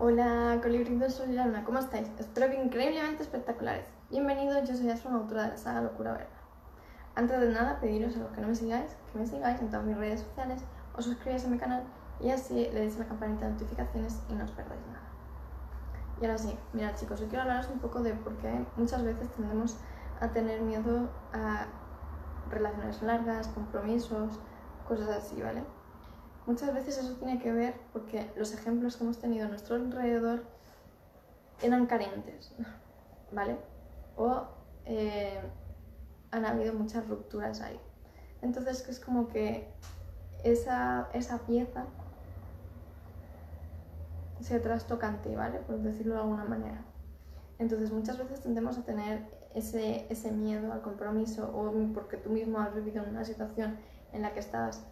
Hola, colibritos, soy Luna, ¿cómo estáis? Espero que increíblemente espectaculares. Bienvenidos, yo soy Asuna, autora de la saga Locura Verdad. Antes de nada, pediros a los que no me sigáis, que me sigáis en todas mis redes sociales, os suscribáis a mi canal y así le deis la campanita de notificaciones y no os perdáis nada. Y ahora sí, mirad chicos, hoy quiero hablaros un poco de por qué muchas veces tendemos a tener miedo a relaciones largas, compromisos, cosas así, ¿vale? Muchas veces eso tiene que ver porque los ejemplos que hemos tenido a nuestro alrededor eran carentes, ¿vale? O eh, han habido muchas rupturas ahí. Entonces es como que esa, esa pieza se trastoca en ti, ¿vale? Por decirlo de alguna manera. Entonces muchas veces tendemos a tener ese, ese miedo al compromiso o porque tú mismo has vivido una situación en la que en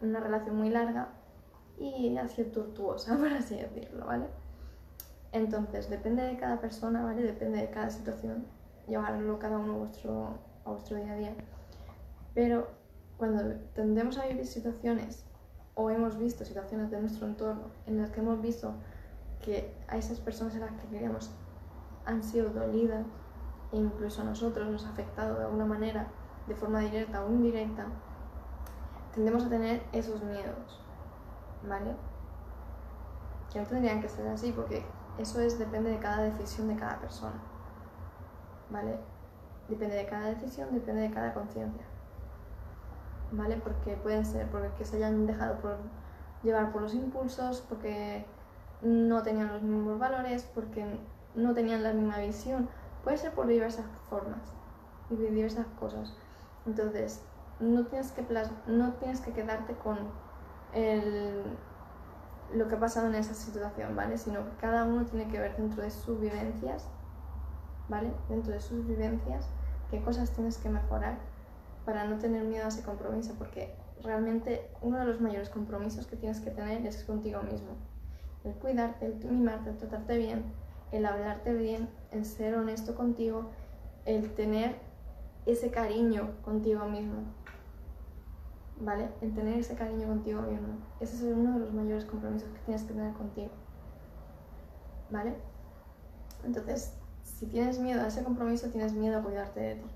una relación muy larga y ha sido tortuosa, por así decirlo, ¿vale? Entonces, depende de cada persona, ¿vale? Depende de cada situación, llevarlo cada uno a vuestro, día a día. Pero cuando tendemos a vivir situaciones o hemos visto situaciones de nuestro entorno en las que hemos visto que a esas personas a las que queremos han sido dolidas e incluso a nosotros nos ha afectado de alguna manera, de forma directa o indirecta, tendemos a tener esos miedos, ¿vale? Que no tendrían que ser así porque eso es, depende de cada decisión de cada persona, ¿vale? Depende de cada decisión, depende de cada conciencia, ¿vale? Porque pueden ser porque se hayan dejado por llevar por los impulsos, porque no tenían los mismos valores, porque no tenían la misma visión, puede ser por diversas formas y diversas cosas. Entonces, no tienes que, no tienes que quedarte con lo que ha pasado en esa situación, ¿vale? Sino que cada uno tiene que ver dentro de sus vivencias, ¿vale? Dentro de sus vivencias, qué cosas tienes que mejorar para no tener miedo a ese compromiso, porque realmente uno de los mayores compromisos que tienes que tener es contigo mismo. El cuidarte, el mimarte, el tratarte bien, el hablarte bien, el ser honesto contigo, el tener ese cariño contigo mismo, ¿vale? El tener ese cariño contigo mismo. Ese es uno de los mayores compromisos que tienes que tener contigo, ¿vale? Entonces, si tienes miedo a ese compromiso, tienes miedo a cuidarte de ti,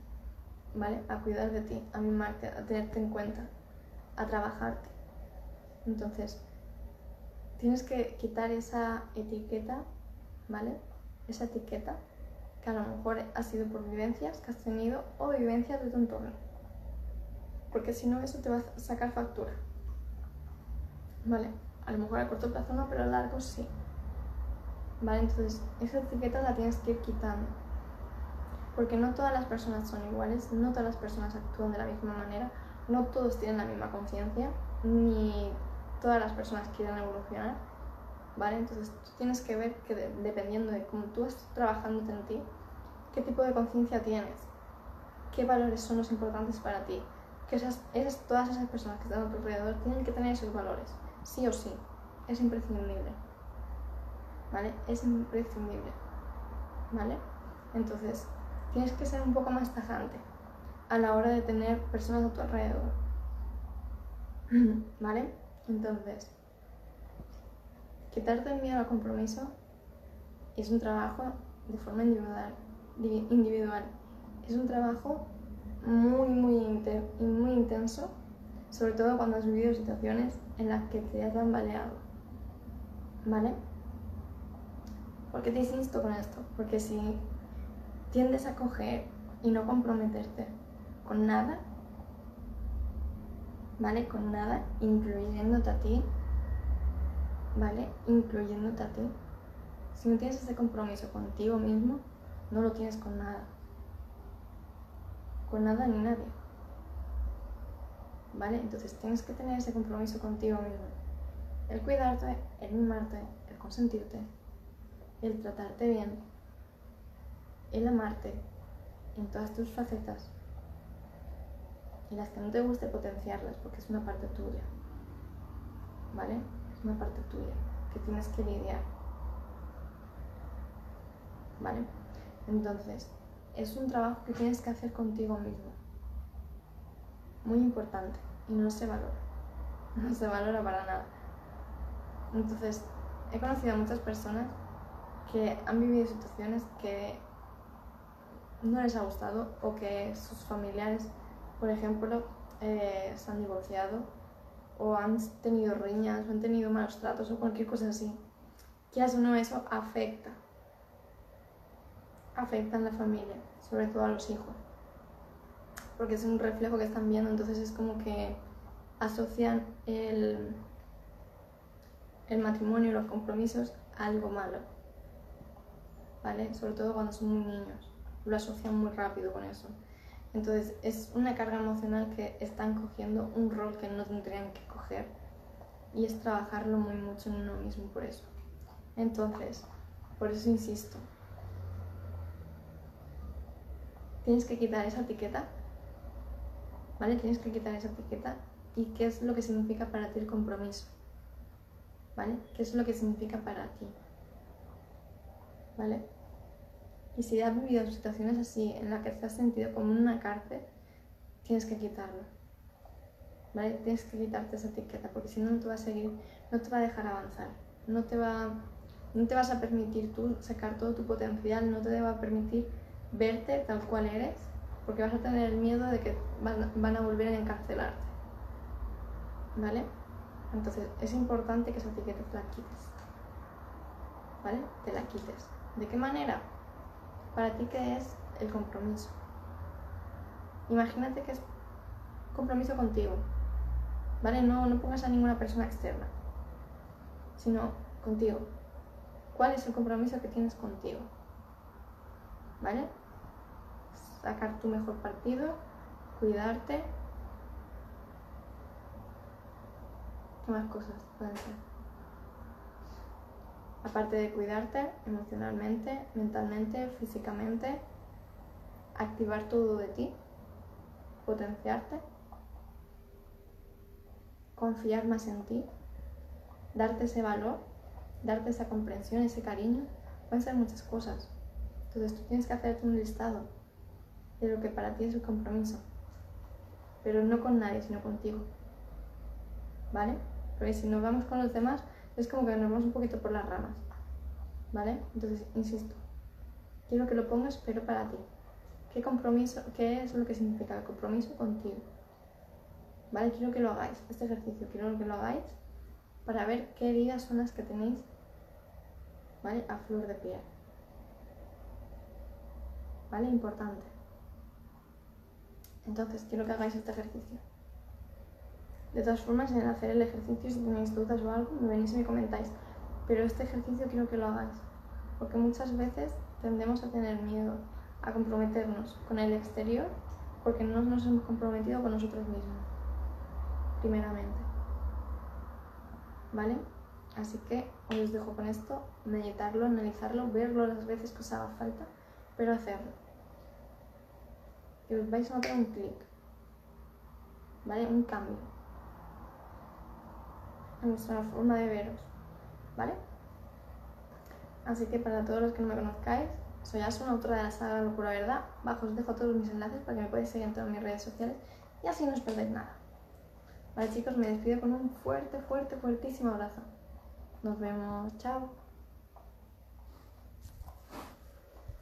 ¿vale? A cuidar de ti, a mimarte, a tenerte en cuenta, a trabajarte. Entonces, tienes que quitar esa etiqueta, ¿vale? Esa etiqueta que a lo mejor ha sido por vivencias que has tenido o vivencias de tu entorno porque si no eso te va a sacar factura. ¿Vale? A lo mejor a corto plazo no, pero a largo sí. ¿Vale? Entonces, esa etiqueta la tienes que ir quitando. Porque no todas las personas son iguales, no todas las personas actúan de la misma manera, no todos tienen la misma conciencia, ni todas las personas quieren evolucionar. ¿Vale? Entonces, tú tienes que ver que dependiendo de cómo tú estás trabajando en ti, qué tipo de conciencia tienes, qué valores son los importantes para ti, que esas, todas esas personas que están alrededor tienen que tener esos valores, sí o sí, es imprescindible, ¿vale? Es imprescindible, ¿vale? Entonces, tienes que ser un poco más tajante a la hora de tener personas a tu alrededor, ¿vale? Entonces, quitarte el miedo al compromiso es un trabajo de forma individual, individual. Es un trabajo muy, muy, muy intenso, sobre todo cuando has vivido situaciones en las que te has tambaleado. ¿Vale? ¿Por qué te insisto con esto? Porque si tiendes a coger y no comprometerte con nada, ¿vale? Con nada, incluyéndote a ti, ¿vale? Incluyéndote a ti. Si no tienes ese compromiso contigo mismo, no lo tienes con nada con nada ni nadie. ¿Vale? Entonces tienes que tener ese compromiso contigo mismo. El cuidarte, el mimarte, el consentirte, el tratarte bien, el amarte en todas tus facetas y las que no te guste potenciarlas porque es una parte tuya. ¿Vale? Es una parte tuya que tienes que lidiar. ¿Vale? Entonces, es un trabajo que tienes que hacer contigo mismo. Muy importante y no se valora. No se valora para nada. Entonces, he conocido a muchas personas que han vivido situaciones que no les ha gustado o que sus familiares, por ejemplo, eh, se han divorciado o han tenido riñas o han tenido malos tratos o cualquier cosa así. Quieras o no, eso afecta. Afecta en la familia, sobre todo a los hijos. Porque es un reflejo que están viendo, entonces es como que asocian el, el matrimonio los compromisos a algo malo. ¿Vale? Sobre todo cuando son muy niños. Lo asocian muy rápido con eso. Entonces es una carga emocional que están cogiendo un rol que no tendrían que coger y es trabajarlo muy mucho en uno mismo por eso. Entonces, por eso insisto, tienes que quitar esa etiqueta, ¿vale? Tienes que quitar esa etiqueta y qué es lo que significa para ti el compromiso, ¿vale? ¿Qué es lo que significa para ti? ¿Vale? Y si has vivido situaciones así en las que te has sentido como una cárcel, tienes que quitarlo. ¿Vale? Tienes que quitarte esa etiqueta porque si no, no te va a seguir, no te va a dejar avanzar, no te va, no te vas a permitir tú sacar todo tu potencial, no te va a permitir verte tal cual eres, porque vas a tener el miedo de que van, van a volver a encarcelarte. ¿Vale? Entonces es importante que esa etiqueta te la quites. ¿Vale? Te la quites. ¿De qué manera? para ti qué es el compromiso. Imagínate que es compromiso contigo, ¿vale? No, no pongas a ninguna persona externa, sino contigo. ¿Cuál es el compromiso que tienes contigo? ¿Vale? Sacar tu mejor partido, cuidarte. ¿Qué más cosas pueden ser? aparte de cuidarte emocionalmente, mentalmente, físicamente, activar todo de ti, potenciarte, confiar más en ti, darte ese valor, darte esa comprensión, ese cariño, pueden ser muchas cosas. Entonces tú tienes que hacerte un listado de lo que para ti es el compromiso, pero no con nadie, sino contigo. ¿Vale? Porque si nos vamos con los demás, es como que nos vamos un poquito por las ramas, ¿vale? Entonces, insisto, quiero que lo pongas, pero para ti. ¿Qué compromiso, qué es lo que significa el compromiso contigo? ¿Vale? Quiero que lo hagáis, este ejercicio, quiero que lo hagáis para ver qué heridas son las que tenéis, ¿vale? A flor de piel. ¿Vale? Importante. Entonces, quiero que hagáis este ejercicio. De todas formas, en hacer el ejercicio, si tenéis dudas o algo, me venís y me comentáis. Pero este ejercicio quiero que lo hagáis, porque muchas veces tendemos a tener miedo a comprometernos con el exterior porque no nos hemos comprometido con nosotros mismos, primeramente. ¿Vale? Así que os dejo con esto, meditarlo, analizarlo, verlo las veces que os haga falta, pero hacerlo. Os vais a notar un clic, ¿vale? Un cambio en nuestra forma de veros, ¿vale? Así que para todos los que no me conozcáis, soy Asun, autora de la saga Locura Verdad. Bajo os dejo todos mis enlaces para que me podáis seguir en todas mis redes sociales y así no os perdéis nada. Vale chicos, me despido con un fuerte, fuerte, fuertísimo abrazo. Nos vemos, chao.